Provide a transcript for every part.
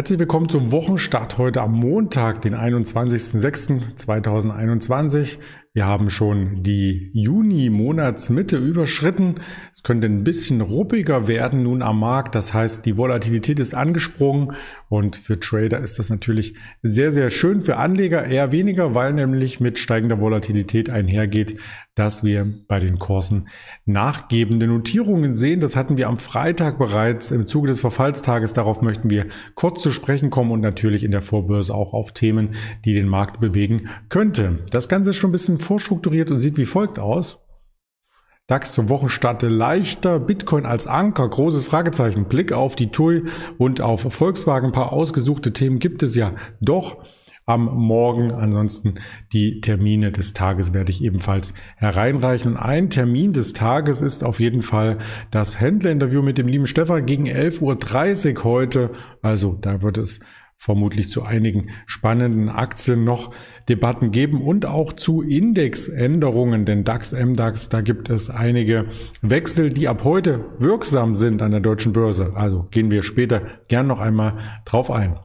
Herzlich willkommen zum Wochenstart heute am Montag, den 21.06.2021. Wir haben schon die Juni-Monatsmitte überschritten. Es könnte ein bisschen ruppiger werden nun am Markt. Das heißt, die Volatilität ist angesprungen und für Trader ist das natürlich sehr, sehr schön. Für Anleger eher weniger, weil nämlich mit steigender Volatilität einhergeht, dass wir bei den Kursen nachgebende Notierungen sehen. Das hatten wir am Freitag bereits im Zuge des Verfallstages. Darauf möchten wir kurz zu sprechen kommen und natürlich in der Vorbörse auch auf Themen, die den Markt bewegen könnte. Das Ganze ist schon ein bisschen vorstrukturiert und sieht wie folgt aus. DAX zum Wochenstart leichter, Bitcoin als Anker, großes Fragezeichen, Blick auf die TUI und auf Volkswagen, ein paar ausgesuchte Themen gibt es ja doch am Morgen. Ansonsten die Termine des Tages werde ich ebenfalls hereinreichen. Und ein Termin des Tages ist auf jeden Fall das Händlerinterview mit dem lieben Stefan gegen 11.30 Uhr heute. Also da wird es vermutlich zu einigen spannenden Aktien noch Debatten geben und auch zu Indexänderungen, denn DAX, MDAX, da gibt es einige Wechsel, die ab heute wirksam sind an der deutschen Börse. Also gehen wir später gern noch einmal drauf ein.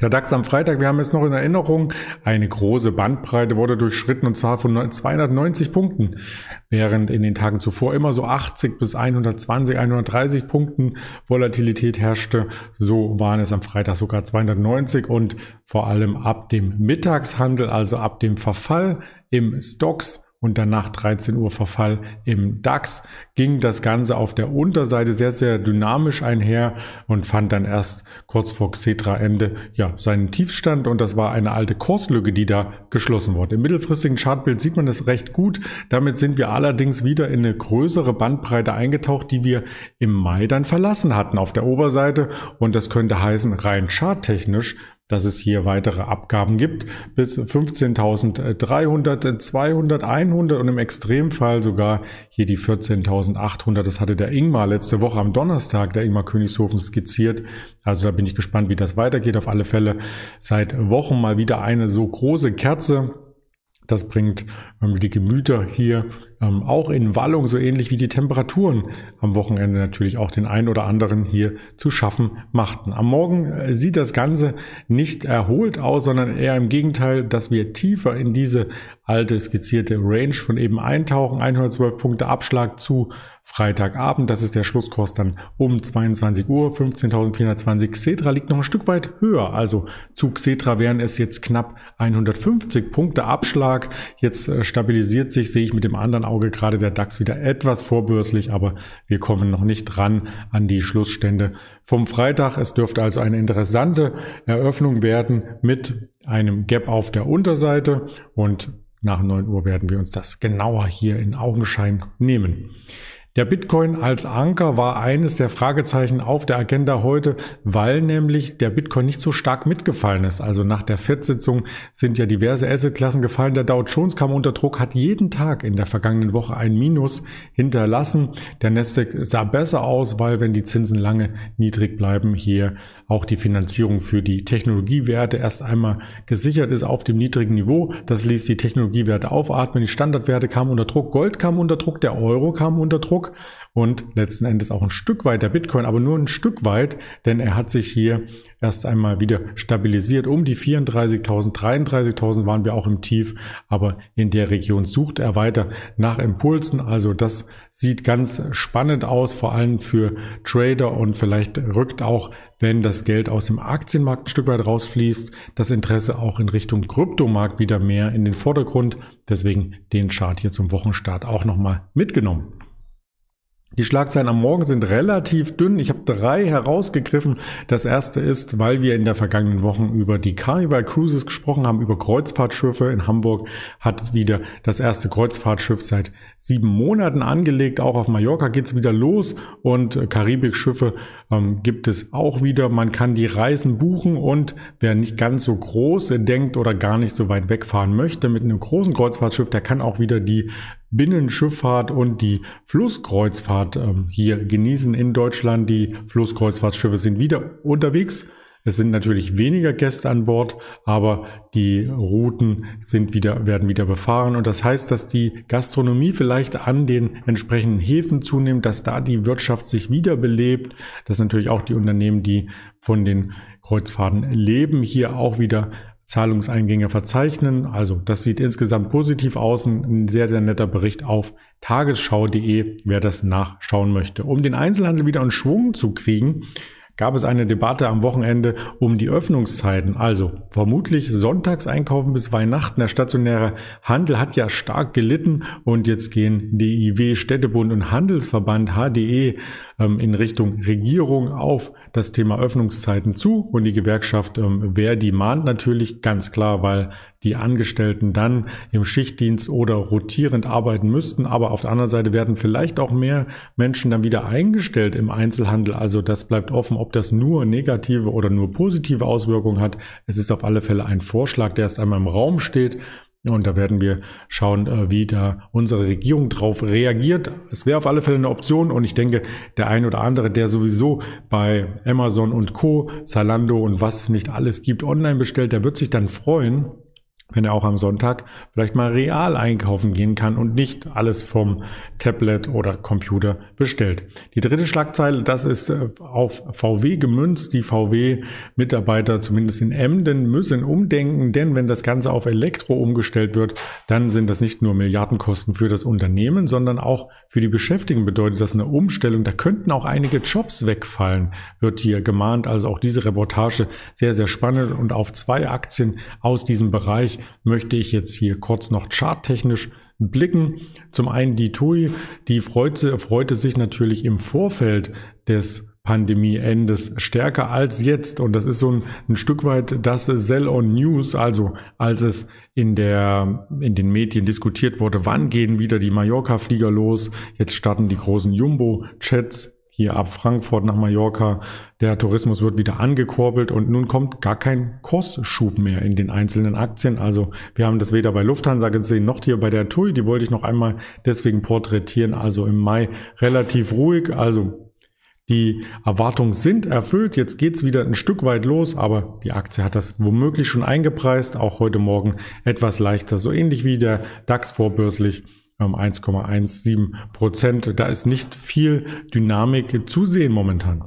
Der DAX am Freitag, wir haben es noch in Erinnerung, eine große Bandbreite wurde durchschritten und zwar von 290 Punkten, während in den Tagen zuvor immer so 80 bis 120, 130 Punkten Volatilität herrschte. So waren es am Freitag sogar 290 und vor allem ab dem Mittagshandel, also ab dem Verfall im Stocks und danach 13 Uhr Verfall im DAX ging das Ganze auf der Unterseite sehr, sehr dynamisch einher und fand dann erst kurz vor Xetra Ende ja seinen Tiefstand und das war eine alte Kurslücke, die da geschlossen wurde. Im mittelfristigen Chartbild sieht man das recht gut. Damit sind wir allerdings wieder in eine größere Bandbreite eingetaucht, die wir im Mai dann verlassen hatten auf der Oberseite und das könnte heißen, rein charttechnisch dass es hier weitere Abgaben gibt bis 15.300, 200, 100 und im Extremfall sogar hier die 14.800. Das hatte der Ingmar letzte Woche am Donnerstag, der Ingmar Königshofen skizziert. Also da bin ich gespannt, wie das weitergeht. Auf alle Fälle seit Wochen mal wieder eine so große Kerze das bringt ähm, die Gemüter hier ähm, auch in Wallung, so ähnlich wie die Temperaturen am Wochenende natürlich auch den einen oder anderen hier zu schaffen machten. Am Morgen äh, sieht das Ganze nicht erholt aus, sondern eher im Gegenteil, dass wir tiefer in diese alte skizzierte Range von eben eintauchen. 112 Punkte Abschlag zu Freitagabend. Das ist der Schlusskurs dann um 22 Uhr, 15.420. Xetra liegt noch ein Stück weit höher. Also zu Xetra wären es jetzt knapp 150 Punkte Abschlag. Jetzt äh, stabilisiert sich, sehe ich mit dem anderen Auge gerade der DAX wieder etwas vorbörslich, aber wir kommen noch nicht dran an die Schlussstände vom Freitag. Es dürfte also eine interessante Eröffnung werden mit einem Gap auf der Unterseite und nach 9 Uhr werden wir uns das genauer hier in Augenschein nehmen. Der Bitcoin als Anker war eines der Fragezeichen auf der Agenda heute, weil nämlich der Bitcoin nicht so stark mitgefallen ist. Also nach der FED-Sitzung sind ja diverse Assetklassen gefallen. Der Dow Jones kam unter Druck, hat jeden Tag in der vergangenen Woche ein Minus hinterlassen. Der Nasdaq sah besser aus, weil wenn die Zinsen lange niedrig bleiben, hier auch die Finanzierung für die Technologiewerte erst einmal gesichert ist auf dem niedrigen Niveau. Das ließ die Technologiewerte aufatmen. Die Standardwerte kamen unter Druck. Gold kam unter Druck. Der Euro kam unter Druck. Druck und letzten Endes auch ein Stück weit der Bitcoin, aber nur ein Stück weit, denn er hat sich hier erst einmal wieder stabilisiert. Um die 34.000, 33.000 waren wir auch im Tief, aber in der Region sucht er weiter nach Impulsen. Also das sieht ganz spannend aus, vor allem für Trader und vielleicht rückt auch, wenn das Geld aus dem Aktienmarkt ein Stück weit rausfließt, das Interesse auch in Richtung Kryptomarkt wieder mehr in den Vordergrund. Deswegen den Chart hier zum Wochenstart auch nochmal mitgenommen. Die Schlagzeilen am Morgen sind relativ dünn. Ich habe drei herausgegriffen. Das erste ist, weil wir in der vergangenen Woche über die Carnival Cruises gesprochen haben, über Kreuzfahrtschiffe. In Hamburg hat wieder das erste Kreuzfahrtschiff seit sieben Monaten angelegt. Auch auf Mallorca geht's wieder los und Karibikschiffe ähm, gibt es auch wieder. Man kann die Reisen buchen und wer nicht ganz so groß denkt oder gar nicht so weit wegfahren möchte mit einem großen Kreuzfahrtschiff, der kann auch wieder die Binnenschifffahrt und die Flusskreuzfahrt ähm, hier genießen in Deutschland. Die Flusskreuzfahrtschiffe sind wieder unterwegs Es sind natürlich weniger Gäste an Bord, aber die Routen sind wieder, werden wieder befahren. Und das heißt, dass die Gastronomie vielleicht an den entsprechenden Häfen zunimmt, dass da die Wirtschaft sich wiederbelebt, dass natürlich auch die Unternehmen, die von den Kreuzfahrten leben, hier auch wieder Zahlungseingänge verzeichnen. Also das sieht insgesamt positiv aus. Ein sehr, sehr netter Bericht auf tagesschau.de, wer das nachschauen möchte. Um den Einzelhandel wieder in Schwung zu kriegen, gab es eine Debatte am Wochenende um die Öffnungszeiten. Also vermutlich sonntags einkaufen bis Weihnachten. Der stationäre Handel hat ja stark gelitten und jetzt gehen DIW, Städtebund und Handelsverband HDE ähm, in Richtung Regierung auf das Thema Öffnungszeiten zu und die Gewerkschaft ähm, Verdi mahnt natürlich ganz klar, weil die Angestellten dann im Schichtdienst oder rotierend arbeiten müssten. Aber auf der anderen Seite werden vielleicht auch mehr Menschen dann wieder eingestellt im Einzelhandel. Also das bleibt offen, ob das nur negative oder nur positive Auswirkungen hat. Es ist auf alle Fälle ein Vorschlag, der erst einmal im Raum steht. Und da werden wir schauen, äh, wie da unsere Regierung drauf reagiert. Es wäre auf alle Fälle eine Option und ich denke, der ein oder andere, der sowieso bei Amazon und Co., Zalando und was nicht alles gibt, online bestellt, der wird sich dann freuen, wenn er auch am Sonntag vielleicht mal real einkaufen gehen kann und nicht alles vom Tablet oder Computer bestellt. Die dritte Schlagzeile, das ist äh, auf VW gemünzt. Die VW-Mitarbeiter, zumindest in Emden, müssen umdenken, denn wenn das Ganze auf Elektro umgestellt wird, dann sind das nicht nur Milliardenkosten für das Unternehmen, sondern auch für die Beschäftigten bedeutet das eine Umstellung. Da könnten auch einige Jobs wegfallen, wird hier gemahnt. Also auch diese Reportage sehr, sehr spannend und auf zwei Aktien aus diesem Bereich möchte ich jetzt hier kurz noch charttechnisch blicken. Zum einen die TUI, die freute, freute sich natürlich im Vorfeld des Pandemieendes stärker als jetzt. Und das ist so ein, ein Stück weit das Sell on News, also als es in der, in den Medien diskutiert wurde, wann gehen wieder die Mallorca-Flieger los? Jetzt starten die großen Jumbo-Chats hier ab Frankfurt nach Mallorca. Der Tourismus wird wieder angekurbelt und nun kommt gar kein Kursschub mehr in den einzelnen Aktien. Also wir haben das weder bei Lufthansa gesehen noch hier bei der TUI. Die wollte ich noch einmal deswegen porträtieren. Also im Mai relativ ruhig. Also die Erwartungen sind erfüllt. Jetzt geht's wieder ein Stück weit los, aber die Aktie hat das womöglich schon eingepreist. Auch heute Morgen etwas leichter. So ähnlich wie der DAX vorbörslich 1,17 Prozent. Da ist nicht viel Dynamik zu sehen momentan.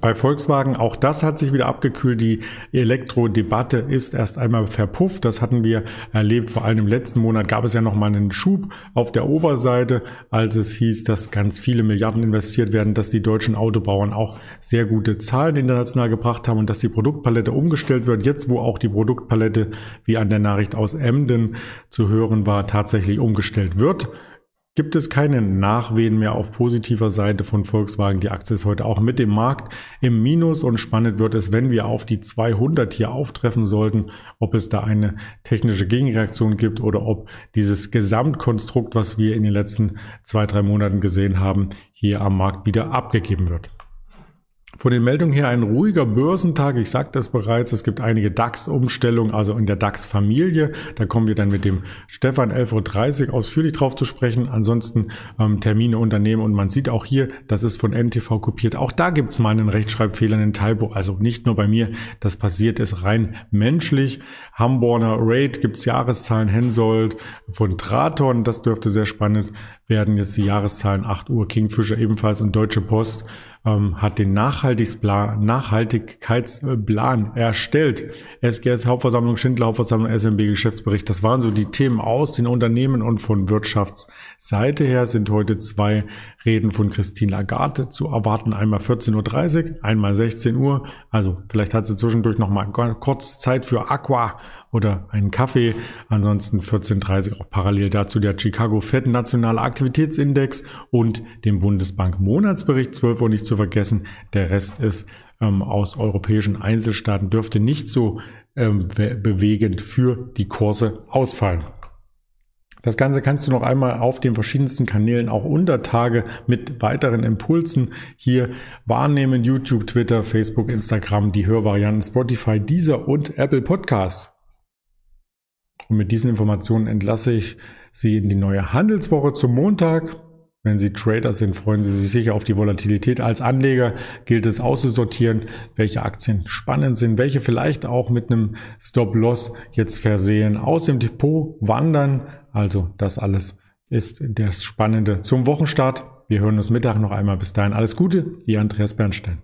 Bei Volkswagen, auch das hat sich wieder abgekühlt. Die Elektrodebatte ist erst einmal verpufft. Das hatten wir erlebt. Vor allem im letzten Monat gab es ja noch mal einen Schub auf der Oberseite, als es hieß, dass ganz viele Milliarden investiert werden, dass die deutschen Autobauern auch sehr gute Zahlen international gebracht haben und dass die Produktpalette umgestellt wird. Jetzt, wo auch die Produktpalette, wie an der Nachricht aus Emden zu hören war, tatsächlich umgestellt wird gibt es keine Nachwehen mehr auf positiver Seite von Volkswagen. Die Aktie ist heute auch mit dem Markt im Minus und spannend wird es, wenn wir auf die 200 hier auftreffen sollten, ob es da eine technische Gegenreaktion gibt oder ob dieses Gesamtkonstrukt, was wir in den letzten zwei, drei Monaten gesehen haben, hier am Markt wieder abgegeben wird. Von den Meldungen her ein ruhiger Börsentag. Ich sagte es bereits, es gibt einige DAX-Umstellungen, also in der DAX-Familie. Da kommen wir dann mit dem Stefan 11.30 Uhr ausführlich drauf zu sprechen. Ansonsten ähm, Termine, Unternehmen und man sieht auch hier, das ist von NTV kopiert. Auch da gibt es mal einen Rechtschreibfehler, einen Typo. Also nicht nur bei mir, das passiert ist rein menschlich. Hamborner Raid gibt's Jahreszahlen, Hensoldt von Traton, das dürfte sehr spannend werden. Jetzt die Jahreszahlen 8 Uhr, Kingfisher ebenfalls und Deutsche Post ähm, hat den Nachhaltigkeitsplan, erstellt. SGS Hauptversammlung, Schindler Hauptversammlung, SMB Geschäftsbericht. Das waren so die Themen aus den Unternehmen und von Wirtschaftsseite her sind heute zwei Reden von Christine Lagarde zu erwarten. Einmal 14.30 Uhr, einmal 16 Uhr. Also vielleicht hat sie zwischendurch noch mal kurz Zeit für Aqua oder einen Kaffee. Ansonsten 14.30 Uhr auch parallel dazu der Chicago Fed Nationale Aktivitätsindex und dem Bundesbank Monatsbericht 12 Uhr nicht zu vergessen. Der Rest ist ähm, aus europäischen Einzelstaaten dürfte nicht so ähm, be bewegend für die Kurse ausfallen. Das Ganze kannst du noch einmal auf den verschiedensten Kanälen auch unter Tage mit weiteren Impulsen hier wahrnehmen. YouTube, Twitter, Facebook, Instagram, die Hörvarianten Spotify, Deezer und Apple Podcast. Und mit diesen Informationen entlasse ich Sie in die neue Handelswoche zum Montag. Wenn Sie Trader sind, freuen Sie sich sicher auf die Volatilität. Als Anleger gilt es auszusortieren, welche Aktien spannend sind, welche vielleicht auch mit einem Stop-Loss jetzt versehen aus dem Depot wandern. Also das alles ist das Spannende zum Wochenstart. Wir hören uns Mittag noch einmal. Bis dahin alles Gute, Ihr Andreas Bernstein.